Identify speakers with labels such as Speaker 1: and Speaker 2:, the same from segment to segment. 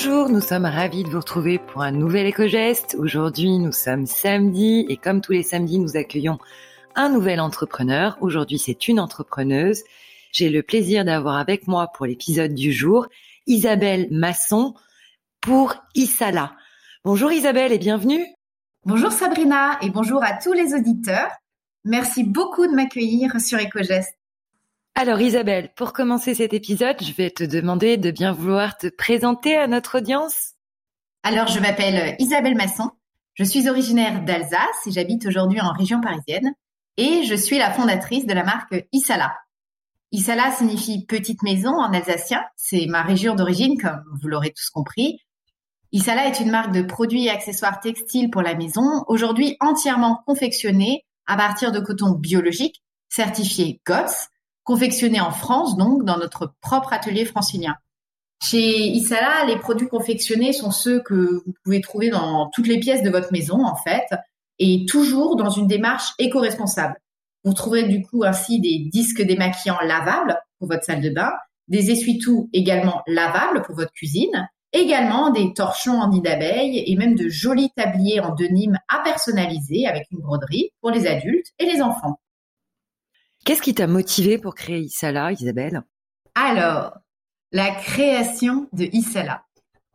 Speaker 1: Bonjour, nous sommes ravis de vous retrouver pour un nouvel éco-geste. Aujourd'hui, nous sommes samedi et comme tous les samedis, nous accueillons un nouvel entrepreneur. Aujourd'hui, c'est une entrepreneuse. J'ai le plaisir d'avoir avec moi pour l'épisode du jour Isabelle Masson pour Isala. Bonjour Isabelle et bienvenue.
Speaker 2: Bonjour Sabrina et bonjour à tous les auditeurs. Merci beaucoup de m'accueillir sur EcoGest.
Speaker 1: Alors Isabelle, pour commencer cet épisode, je vais te demander de bien vouloir te présenter à notre audience.
Speaker 2: Alors je m'appelle Isabelle Masson, je suis originaire d'Alsace et j'habite aujourd'hui en région parisienne et je suis la fondatrice de la marque Isala. Isala signifie petite maison en alsacien, c'est ma région d'origine comme vous l'aurez tous compris. Isala est une marque de produits et accessoires textiles pour la maison, aujourd'hui entièrement confectionnée à partir de coton biologique, certifié GOTS, confectionné en France, donc dans notre propre atelier francilien. Chez Isala, les produits confectionnés sont ceux que vous pouvez trouver dans toutes les pièces de votre maison, en fait, et toujours dans une démarche éco-responsable. Vous trouverez du coup ainsi des disques démaquillants lavables pour votre salle de bain, des essuie-tout également lavables pour votre cuisine, également des torchons en nid d'abeille et même de jolis tabliers en denim à personnaliser avec une broderie pour les adultes et les enfants.
Speaker 1: Qu'est-ce qui t'a motivé pour créer Isala, Isabelle?
Speaker 2: Alors, la création de Isala.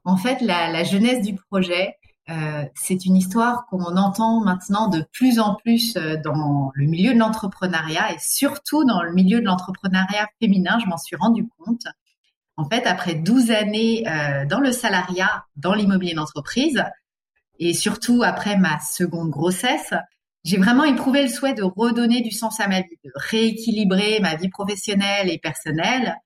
Speaker 2: En fait, la, jeunesse du projet, euh, c'est une histoire qu'on entend maintenant de plus en plus euh, dans le milieu de l'entrepreneuriat et surtout dans le milieu de l'entrepreneuriat féminin, je m'en suis rendu compte. En fait, après 12 années euh, dans le salariat, dans l'immobilier d'entreprise, et surtout après ma seconde grossesse, j'ai vraiment éprouvé le souhait de redonner du sens à ma vie, de rééquilibrer ma vie professionnelle et personnelle,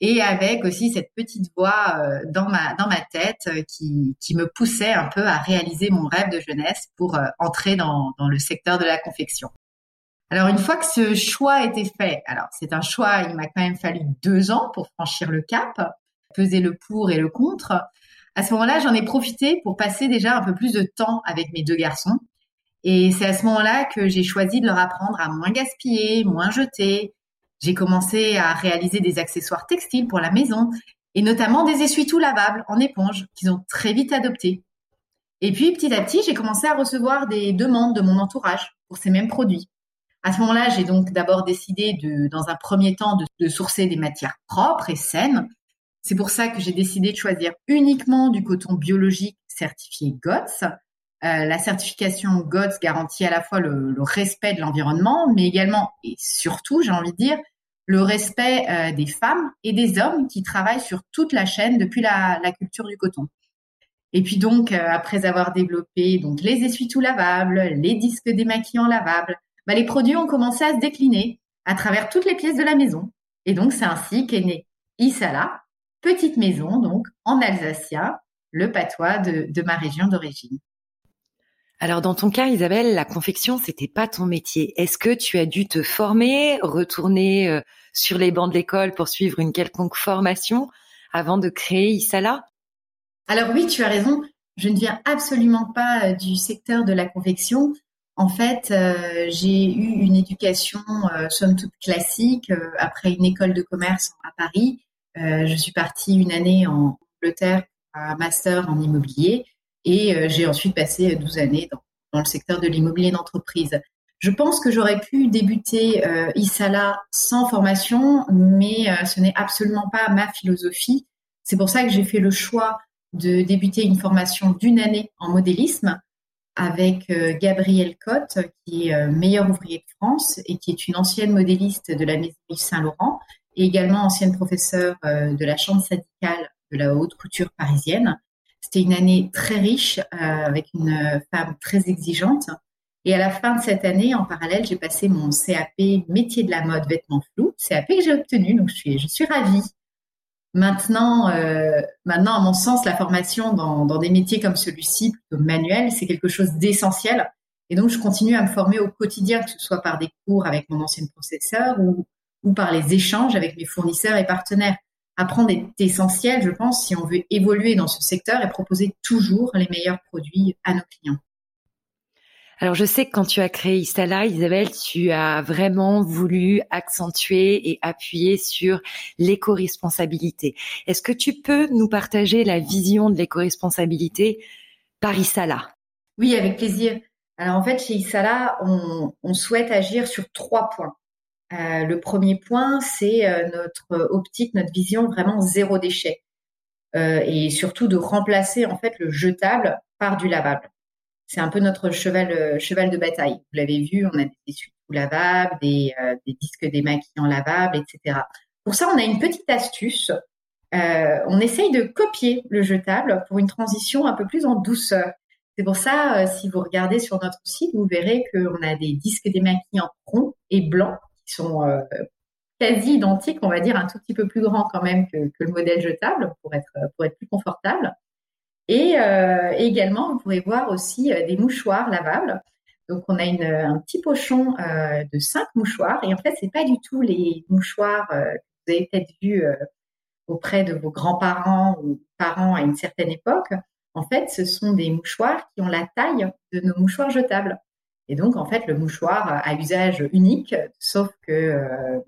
Speaker 2: et avec aussi cette petite voix euh, dans ma tête euh, qui me poussait un peu à réaliser mon rêve de jeunesse pour euh, entrer dans le secteur de la confection. Alors une fois que ce choix été fait, alors c'est un choix, il m'a quand même fallu deux ans pour franchir le cap, peser le pour et le contre. À ce moment-là, j'en ai profité pour passer déjà un peu plus de temps avec mes deux garçons. Et c'est à ce moment-là que j'ai choisi de leur apprendre à moins gaspiller, moins jeter, j'ai commencé à réaliser des accessoires textiles pour la maison et notamment des essuie-tout lavables en éponge qu'ils ont très vite adoptés. Et puis petit à petit, j'ai commencé à recevoir des demandes de mon entourage pour ces mêmes produits. À ce moment-là, j'ai donc d'abord décidé de, dans un premier temps, de, de sourcer des matières propres et saines. C'est pour ça que j'ai décidé de choisir uniquement du coton biologique certifié GOTS. Euh, la certification GOTS garantit à la fois le, respect de l'environnement, mais également et surtout, j'ai envie de dire, le respect euh, des femmes et des hommes qui travaillent sur toute la chaîne depuis la, culture du coton. Et puis donc, euh, après avoir développé donc les essuie-tout lavables, les disques démaquillants lavables, bah, les produits ont commencé à se décliner à travers toutes les pièces de la maison. Et donc, c'est ainsi qu'est née Isala, petite maison donc en alsacien, le patois de, de ma région d'origine.
Speaker 1: Alors dans ton cas, Isabelle, la confection, c'était pas ton métier. Est-ce que tu as dû te former, retourner euh, sur les bancs de l'école pour suivre une quelconque formation avant de créer Isala
Speaker 2: Alors oui, tu as raison. Je ne viens absolument pas euh, du secteur de la confection. En fait, euh, j'ai eu une éducation somme toute classique après une école de commerce à Paris. je suis partie une année en Angleterre, un master en immobilier. Et euh, j'ai ensuite passé 12 années dans, dans le secteur de l'immobilier d'entreprise. Je pense que j'aurais pu débuter euh, Isala sans formation, mais euh, ce n'est absolument pas ma philosophie. C'est pour ça que j'ai fait le choix de débuter une formation d'une année en modélisme avec euh, Gabrielle Cotte, qui est meilleure ouvrier de France et qui est une ancienne modéliste de la Maison Saint-Laurent et également ancienne professeure de la chambre syndicale de la haute couture parisienne. C'était une année très riche euh, avec une femme très exigeante. Et à la fin de cette année, en parallèle, j'ai passé mon CAP métier de la mode vêtements flous, CAP que j'ai obtenu, donc je suis, je suis ravie. Maintenant, euh, maintenant, à mon sens, la formation dans, des métiers comme celui-ci, plutôt manuel, c'est quelque chose d'essentiel. Et donc, je continue à me former au quotidien, que ce soit par des cours avec mon ancien professeur ou, ou par les échanges avec mes fournisseurs et partenaires apprendre est essentiel, je pense, si on veut évoluer dans ce secteur et proposer toujours les meilleurs produits à nos clients.
Speaker 1: Alors je sais que quand tu as créé Isala, Isabelle, tu as vraiment voulu accentuer et appuyer sur l'éco-responsabilité. Est-ce que tu peux nous partager la vision de l'éco-responsabilité par Isala
Speaker 2: Oui, avec plaisir. Alors en fait, chez Isala, on, souhaite agir sur trois points. Euh, le premier point, c'est euh, notre optique, notre vision vraiment zéro déchet. Euh, et surtout de remplacer en fait le jetable par du lavable c'est un peu notre cheval, euh, cheval de bataille. Vous l'avez vu, on a des essuie lavables, des, euh, des disques démaquillants lavables, etc. Pour ça, on a une petite astuce. Euh, on essaye de copier le jetable pour une transition un peu plus en douceur. C'est pour ça, si vous regardez sur notre site, vous verrez qu'on a des disques démaquillants ronds et blancs sont quasi identiques, on va dire un tout petit peu plus grands quand même que, le modèle jetable pour être, pour être plus confortable. Euh, et, également, vous pourrez voir aussi euh, des mouchoirs lavables. Donc, on a un petit pochon euh, de cinq mouchoirs. Et en fait, c'est pas du tout les mouchoirs que vous avez peut-être vus auprès de vos grands-parents ou parents à une certaine époque. En fait, ce sont des mouchoirs qui ont la taille de nos mouchoirs jetables. Et donc, en fait, le mouchoir a usage unique, sauf que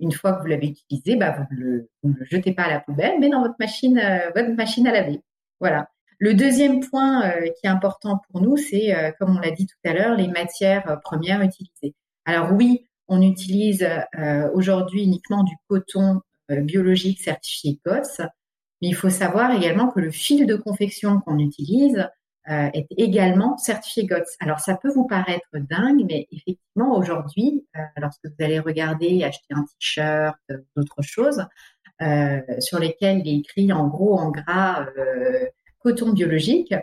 Speaker 2: une fois que vous l'avez utilisé, bah, vous, le, ne le jetez pas à la poubelle, mais dans votre machine, votre machine à laver. Voilà. Le deuxième point euh, qui est important pour nous, c'est, euh, comme on l'a dit tout à l'heure, les matières euh, premières utilisées. Alors oui, on utilise aujourd'hui uniquement du coton biologique certifié GOTS, mais il faut savoir également que le fil de confection qu'on utilise est également certifié GOTS. Alors ça peut vous paraître dingue, mais effectivement aujourd'hui, lorsque vous allez regarder, acheter un t-shirt, d'autres choses, sur lesquels il est écrit en gros en gras coton biologique,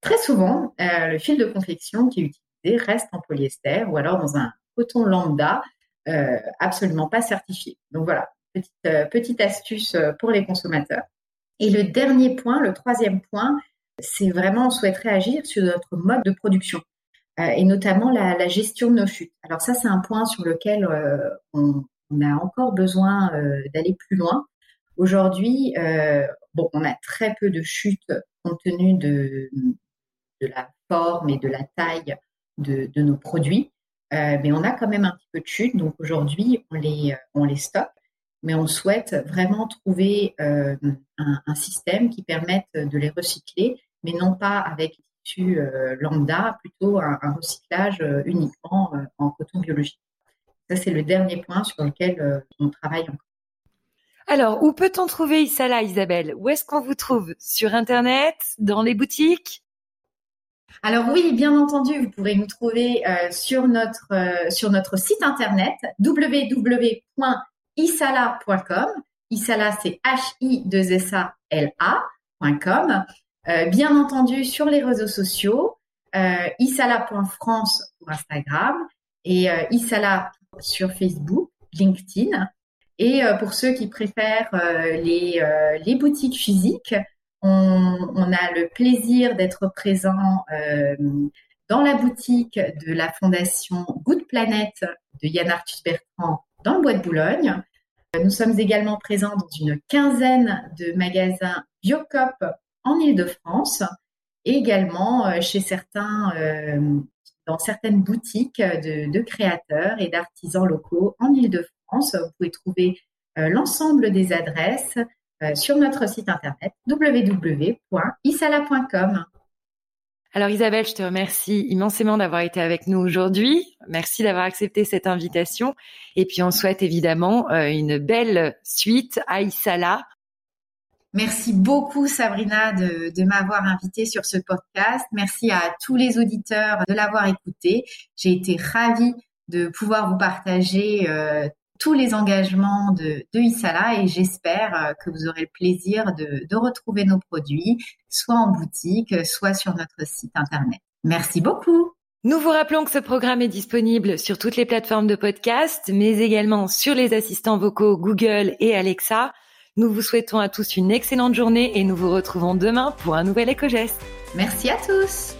Speaker 2: très souvent, euh, le fil de confection qui est utilisé reste en polyester ou alors dans un coton lambda euh, absolument pas certifié. Donc voilà, petite, euh, petite astuce pour les consommateurs. Et le dernier point, le troisième point, c'est vraiment on souhaiterait agir sur notre mode de production et notamment la, gestion de nos chutes. Alors ça, c'est un point sur lequel on, on, a encore besoin d'aller plus loin. Aujourd'hui, bon, on a très peu de chutes compte tenu de, la forme et de la taille de, nos produits. Euh, mais on a quand même un petit peu de chute. Donc aujourd'hui, on les, on les stocke, mais on souhaite vraiment trouver euh, un, système qui permette de les recycler, mais non pas avec des tissus euh, lambda, plutôt un, recyclage euh, uniquement euh, en coton biologique. Ça, c'est le dernier point sur lequel on travaille encore.
Speaker 1: Alors, où peut-on trouver Isala, Isabelle? Où est-ce qu'on vous trouve? Sur Internet? Dans les boutiques?
Speaker 2: Alors oui, bien entendu, vous pourrez nous trouver sur, notre, sur notre site internet www.isala.com. Isala, c'est H-I-2-S-A-L-A.com bien entendu sur les réseaux sociaux, isala.france pour Instagram et isala sur Facebook, LinkedIn. Et euh, pour ceux qui préfèrent euh, les, euh, les boutiques physiques, on, a le plaisir d'être présent dans la boutique de la fondation Good Planet de Yann Arthus Bertrand dans le bois de Boulogne. Nous sommes également présents dans une quinzaine de magasins Biocop en Ile-de-France et également chez certains, dans certaines boutiques de, de créateurs et d'artisans locaux en Ile-de-France vous pouvez trouver euh, l'ensemble des adresses euh, sur notre site internet www.isala.com.
Speaker 1: Alors Isabelle, je te remercie immensément d'avoir été avec nous aujourd'hui. Merci d'avoir accepté cette invitation. Et puis on souhaite évidemment euh, une belle suite à Isala.
Speaker 2: Merci beaucoup Sabrina de, de m'avoir invité sur ce podcast. Merci à tous les auditeurs de l'avoir écouté. J'ai été ravie de pouvoir vous partager euh, tous les engagements de, de Isala et j'espère euh, que vous aurez le plaisir de, de retrouver nos produits, soit en boutique, soit sur notre site internet. Merci beaucoup.
Speaker 1: Nous vous rappelons que ce programme est disponible sur toutes les plateformes de podcast, mais également sur les assistants vocaux Google et Alexa. Nous vous souhaitons à tous une excellente journée et nous vous retrouvons demain pour un nouvel éco-geste.
Speaker 2: Merci à tous.